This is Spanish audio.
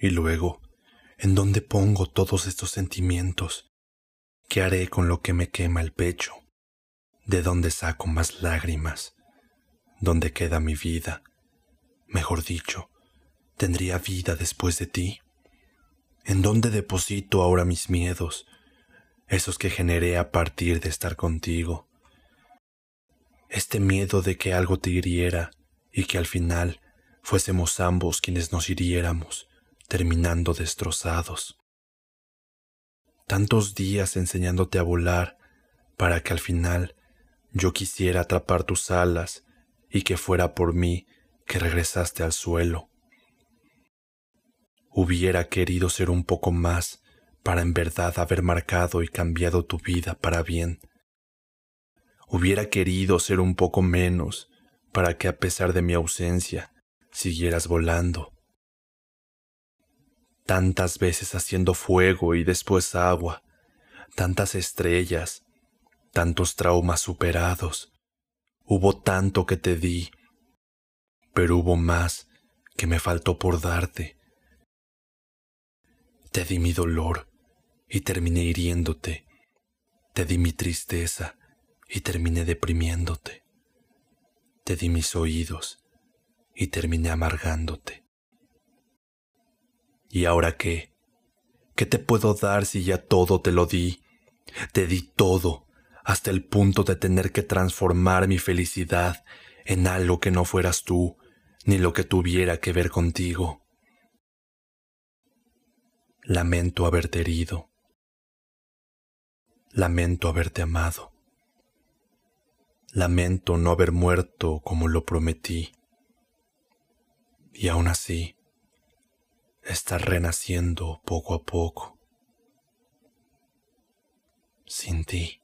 Y luego, ¿en dónde pongo todos estos sentimientos? ¿Qué haré con lo que me quema el pecho? ¿De dónde saco más lágrimas? ¿Dónde queda mi vida? Mejor dicho, ¿tendría vida después de ti? ¿En dónde deposito ahora mis miedos, esos que generé a partir de estar contigo? Este miedo de que algo te hiriera y que al final fuésemos ambos quienes nos hiriéramos, terminando destrozados. Tantos días enseñándote a volar para que al final yo quisiera atrapar tus alas y que fuera por mí que regresaste al suelo. Hubiera querido ser un poco más para en verdad haber marcado y cambiado tu vida para bien. Hubiera querido ser un poco menos para que a pesar de mi ausencia siguieras volando. Tantas veces haciendo fuego y después agua, tantas estrellas, tantos traumas superados. Hubo tanto que te di, pero hubo más que me faltó por darte. Te di mi dolor y terminé hiriéndote. Te di mi tristeza y terminé deprimiéndote. Te di mis oídos y terminé amargándote. ¿Y ahora qué? ¿Qué te puedo dar si ya todo te lo di? Te di todo, hasta el punto de tener que transformar mi felicidad en algo que no fueras tú, ni lo que tuviera que ver contigo. Lamento haberte herido. Lamento haberte amado. Lamento no haber muerto como lo prometí. Y aún así, estar renaciendo poco a poco. Sin ti.